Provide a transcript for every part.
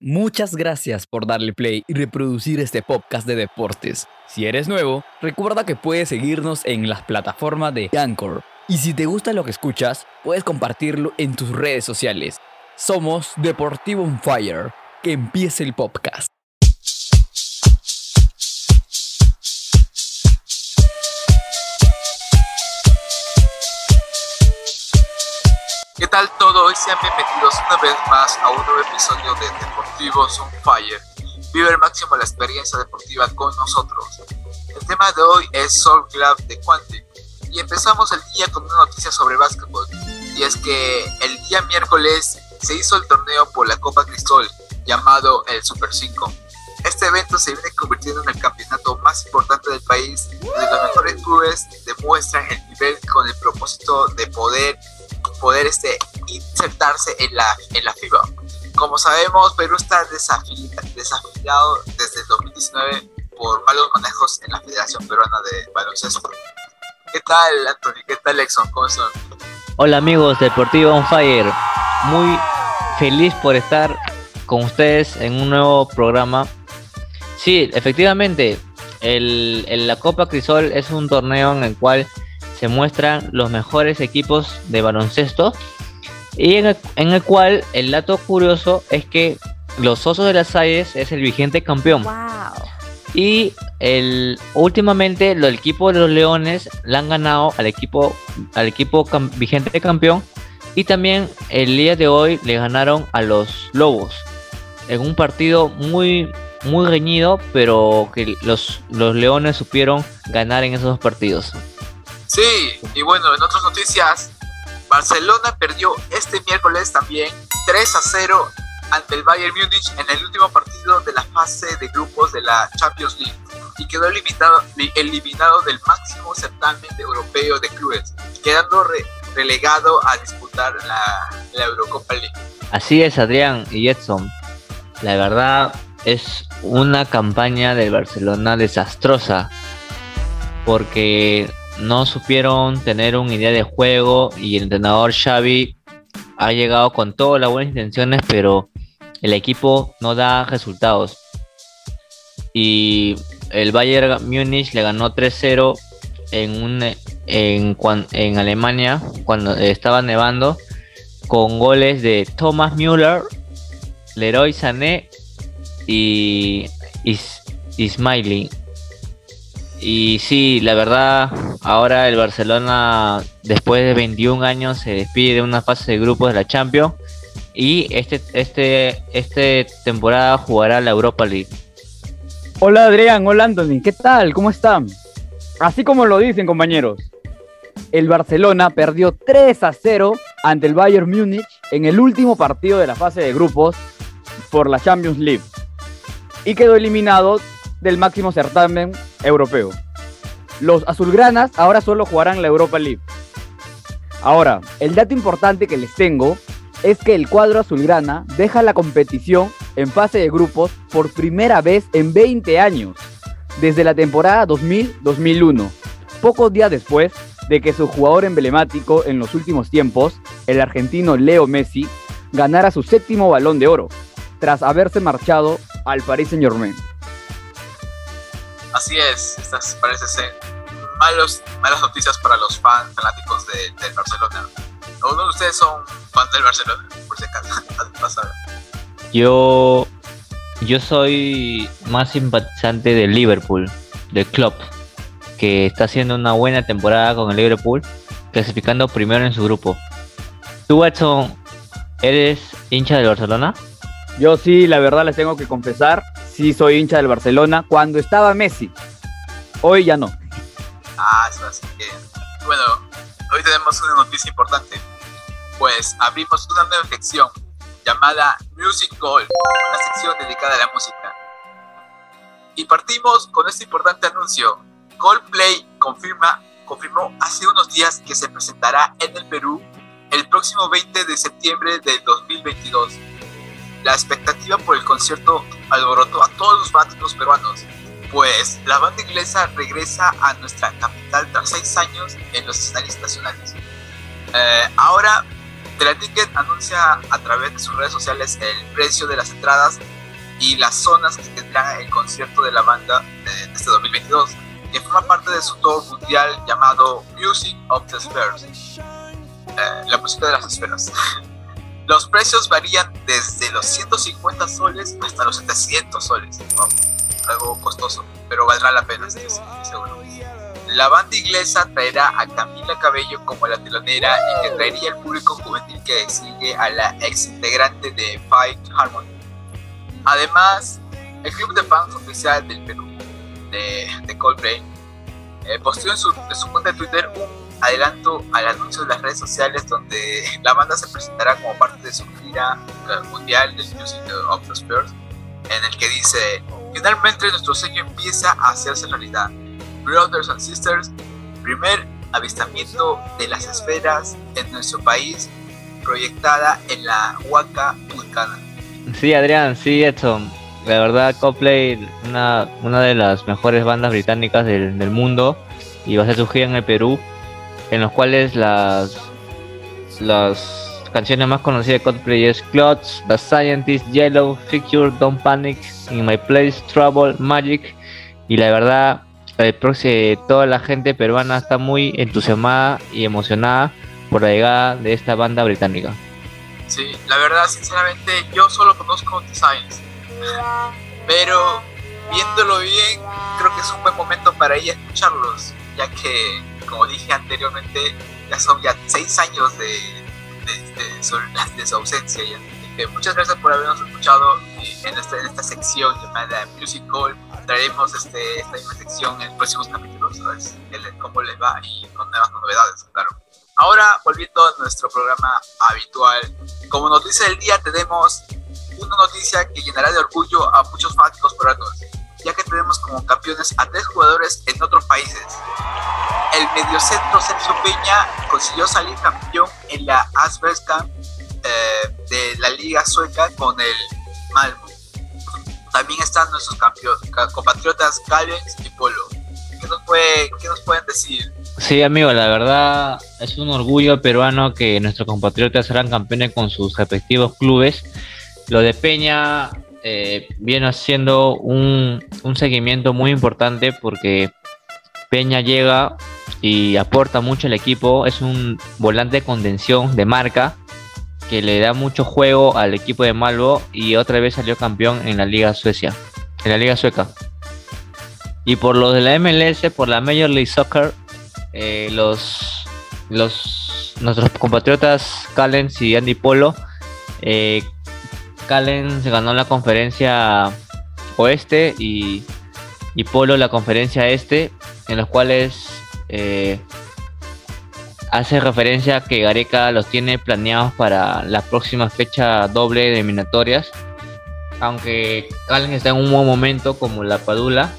Muchas gracias por darle play y reproducir este podcast de deportes. Si eres nuevo, recuerda que puedes seguirnos en las plataformas de Anchor. Y si te gusta lo que escuchas, puedes compartirlo en tus redes sociales. Somos Deportivo on Fire. Que empiece el podcast. ¿Qué tal todo? Y sean bienvenidos una vez más a un nuevo episodio de Deportivos on Fire. Vive al máximo la experiencia deportiva con nosotros. El tema de hoy es Soul Club de Quantic. Y empezamos el día con una noticia sobre básquetbol. Y es que el día miércoles se hizo el torneo por la Copa Crisol, llamado el Super 5. Este evento se viene convirtiendo en el campeonato más importante del país, donde los mejores clubes demuestran el nivel con el propósito de poder poder este, insertarse en la, en la FIBA. Como sabemos, Perú está desafiliado desde el 2019 por malos manejos en la Federación Peruana de Baloncesto. ¿Qué tal, Anthony? ¿Qué tal, Exxon? ¿Cómo están? Hola amigos, Deportivo on Fire. Muy feliz por estar con ustedes en un nuevo programa. Sí, efectivamente, el, el, la Copa Crisol es un torneo en el cual se muestran los mejores equipos de baloncesto y en el, cual el dato curioso es que los Osos de las Salles es el vigente campeón. Y el, últimamente el equipo de los Leones le han ganado al equipo, al equipo vigente campeón. Y también el día de hoy le ganaron a los Lobos. En un partido muy, muy reñido, pero que los, los Leones supieron ganar en esos dos partidos. Sí, y bueno, en otras noticias, Barcelona perdió este miércoles también 3 a 0 ante el Bayern Múnich en el último partido de la fase de grupos de la Champions League y quedó eliminado, eliminado del máximo certamen europeo de clubes, quedando relegado a disputar la, Eurocopa League. Así es, Adrián y Edson. La verdad es una campaña del Barcelona desastrosa porque no supieron tener una idea de juego y el entrenador Xavi ha llegado con todas las buenas intenciones, pero el equipo no da resultados. Y el Bayern Múnich le ganó 3-0 en, un, en, en Alemania cuando estaba nevando con goles de Thomas Müller, Leroy Sané y, y Smiley. Y sí, la verdad, ahora el Barcelona, después de 21 años, se despide de una fase de grupos de la Champions. Y este, este, este temporada jugará la Europa League. Hola Adrián, hola Anthony, ¿qué tal? ¿Cómo están? Así como lo dicen compañeros, el Barcelona perdió 3 a 0 ante el Bayern Múnich en el último partido de la fase de grupos por la Champions League y quedó eliminado del máximo certamen europeo. Los azulgranas ahora solo jugarán la Europa League. Ahora, el dato importante que les tengo es que el cuadro azulgrana deja la competición en fase de grupos por primera vez en 20 años, desde la temporada 2000-2001, pocos días después de que su jugador emblemático en los últimos tiempos, el argentino Leo Messi, ganara su séptimo balón de oro, tras haberse marchado al Paris Saint Germain. Así es, estas parece ser malos, malas noticias para los fans fanáticos de, del Barcelona. ¿Alguno de ustedes son fans del Barcelona? Por si acaso, Yo, yo soy más simpatizante del Liverpool, del club, que está haciendo una buena temporada con el Liverpool, clasificando primero en su grupo. ¿Tú, Watson, eres hincha del Barcelona? Yo sí, la verdad les tengo que confesar, sí soy hincha del Barcelona cuando estaba Messi. Hoy ya no. Ah, eso así que. Bueno, hoy tenemos una noticia importante. Pues abrimos una nueva sección llamada Music Gold, una sección dedicada a la música. Y partimos con este importante anuncio. Coldplay confirma, confirmó hace unos días que se presentará en el Perú el próximo 20 de septiembre del 2022 la expectativa por el concierto alborotó a todos los fanáticos peruanos, pues la banda inglesa regresa a nuestra capital tras seis años en los escenarios nacionales. Eh, ahora, Teleticket anuncia a través de sus redes sociales el precio de las entradas y las zonas que tendrán el concierto de la banda de este 2022, que forma parte de su tour mundial llamado Music of the Spheres, eh, la música de las esferas. Los precios varían desde los 150 soles hasta los 700 soles. ¿no? Algo costoso, pero valdrá la pena, estoy seguro. La banda inglesa traerá a Camila Cabello como la telonera y que traería al público juvenil que sigue a la ex integrante de Fight Harmony. Además, el club de fans oficial del Perú de, de Coldplay eh, posteó en su, en su cuenta de Twitter un adelanto al anuncio de las redes sociales donde la banda se presentará como parte de su gira mundial del Music of the Spheres en el que dice finalmente nuestro sueño empieza a hacerse realidad Brothers and Sisters primer avistamiento de las esferas en nuestro país proyectada en la Huaca Vulcana Sí, Adrián, sí, Edson. La verdad, Coldplay, una, una de las mejores bandas británicas del, del mundo, y va a ser su gira en el Perú, en los cuales las, las canciones más conocidas de Coldplay es Clothes, The Scientist, Yellow, Figure, Don't Panic, In My Place, Trouble, Magic, y la verdad, próximo, toda la gente peruana está muy entusiasmada y emocionada por la llegada de esta banda británica. Sí, la verdad, sinceramente, yo solo conozco The Science. Pero viéndolo bien, creo que es un buen momento para ir a escucharlos, ya que, como dije anteriormente, ya son ya seis años de, de, de, su, de su, ausencia. Ya. Que muchas gracias por habernos escuchado en esta, en esta sección llamada Music Hall. Traeremos este, esta misma sección en próximos capítulos, a ver cómo les va y con nuevas novedades, claro. Ahora, volviendo a nuestro programa habitual, como noticia del día tenemos una noticia que llenará de orgullo a muchos fanáticos peruanos, ya que tenemos como campeones a tres jugadores en otros países. El mediocentro Sergio Peña consiguió salir campeón en la Allsvenskan eh, de la Liga Sueca con el Malmo. También están nuestros compatriotas Calvens y Polo. ¿Qué nos, puede, ¿Qué nos pueden decir? Sí, amigo, la verdad es un orgullo peruano que nuestros compatriotas serán campeones con sus respectivos clubes. Lo de Peña eh, viene haciendo un, un, seguimiento muy importante porque Peña llega y aporta mucho al equipo. Es un volante de contención de marca que le da mucho juego al equipo de Malvo y otra vez salió campeón en la Liga Suecia, en la Liga Sueca. Y por los de la MLS, por la Major League Soccer, eh, los, los nuestros compatriotas Callens y Andy Polo. Eh, Callens ganó la conferencia oeste y, y, Polo la conferencia este, en los cuales eh, hace referencia a que Gareca los tiene planeados para la próxima fecha doble de eliminatorias. Aunque Callens está en un buen momento como la Padula,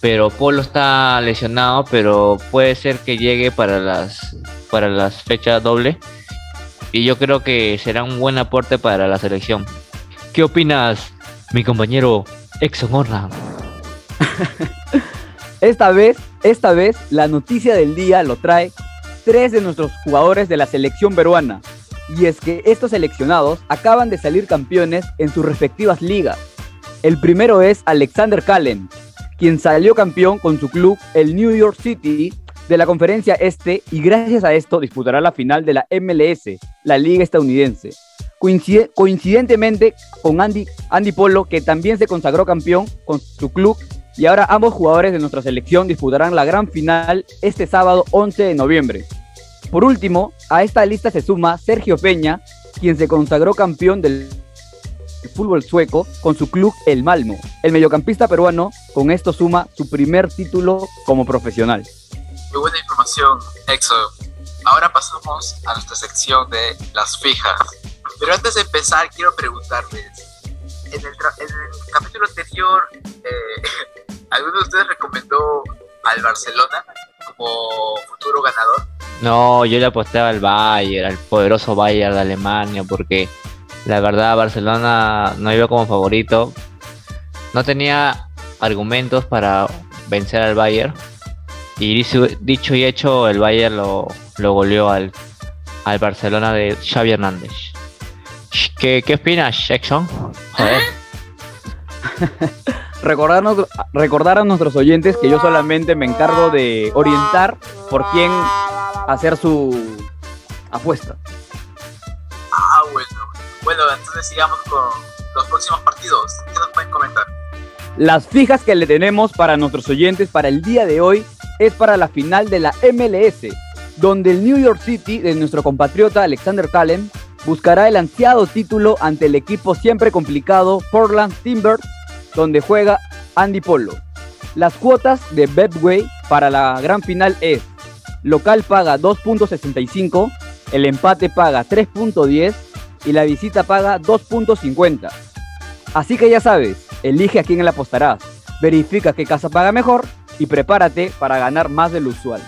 pero Polo está lesionado, pero puede ser que llegue para las para las fechas doble y yo creo que será un buen aporte para la selección. ¿Qué opinas, mi compañero Exxon? esta vez, esta vez la noticia del día lo trae tres de nuestros jugadores de la selección peruana. Y es que estos seleccionados acaban de salir campeones en sus respectivas ligas. El primero es Alexander Callen, quien salió campeón con su club, el New York City, de la conferencia este y gracias a esto disputará la final de la MLS, la liga estadounidense. Coincide, coincidentemente con Andy, Andy Polo, que también se consagró campeón con su club y ahora ambos jugadores de nuestra selección disputarán la gran final este sábado 11 de noviembre. Por último, a esta lista se suma Sergio Peña, quien se consagró campeón del fútbol sueco con su club El Malmo. El mediocampista peruano con esto suma su primer título como profesional. Muy buena información, Exo. Ahora pasamos a nuestra sección de las fijas. Pero antes de empezar, quiero preguntarles, en el, capítulo anterior, eh, ¿alguno de ustedes recomendó al Barcelona como futuro ganador? No, yo le apostaba al Bayern, al poderoso Bayern de Alemania, porque la verdad Barcelona no iba como favorito. No tenía argumentos para vencer al Bayern. Y dicho y hecho, el Bayern lo, lo goleó al, al Barcelona de Xavi Hernández. ¿Qué, qué opinas, Jackson? Joder. Recordarnos, recordar a nuestros oyentes que yo solamente me encargo de orientar por quién hacer su apuesta. Ah, bueno. Bueno, entonces sigamos con los próximos partidos. ¿Qué nos pueden comentar? Las fijas que le tenemos para nuestros oyentes para el día de hoy es para la final de la MLS, donde el New York City de nuestro compatriota Alexander Callum buscará el ansiado título ante el equipo siempre complicado Portland Timbers, donde juega Andy Polo. Las cuotas de Betway para la gran final es local paga 2.65, el empate paga 3.10 y la visita paga 2.50. Así que ya sabes, elige a quién le apostarás, verifica qué casa paga mejor y prepárate para ganar más de lo usual.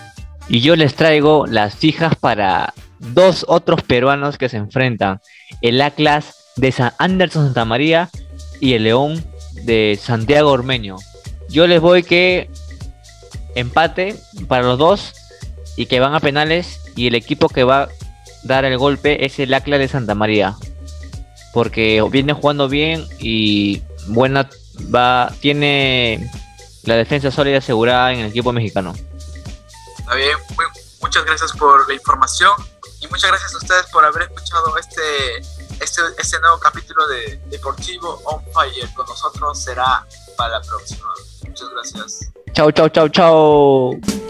Y yo les traigo las fijas para dos otros peruanos que se enfrentan, el Atlas de San Anderson Santa María y el León de Santiago Ormeño. Yo les voy que empate para los dos y que van a penales y el equipo que va a dar el golpe es el Atlas de Santa María. Porque viene jugando bien y buena va tiene la defensa sólida asegurada en el equipo mexicano. Está bien, muchas gracias por la información y muchas gracias a ustedes por haber escuchado este, este, este nuevo capítulo de Deportivo On Fire. Con nosotros será para la próxima. Muchas gracias. Chau, chau, chau, chau.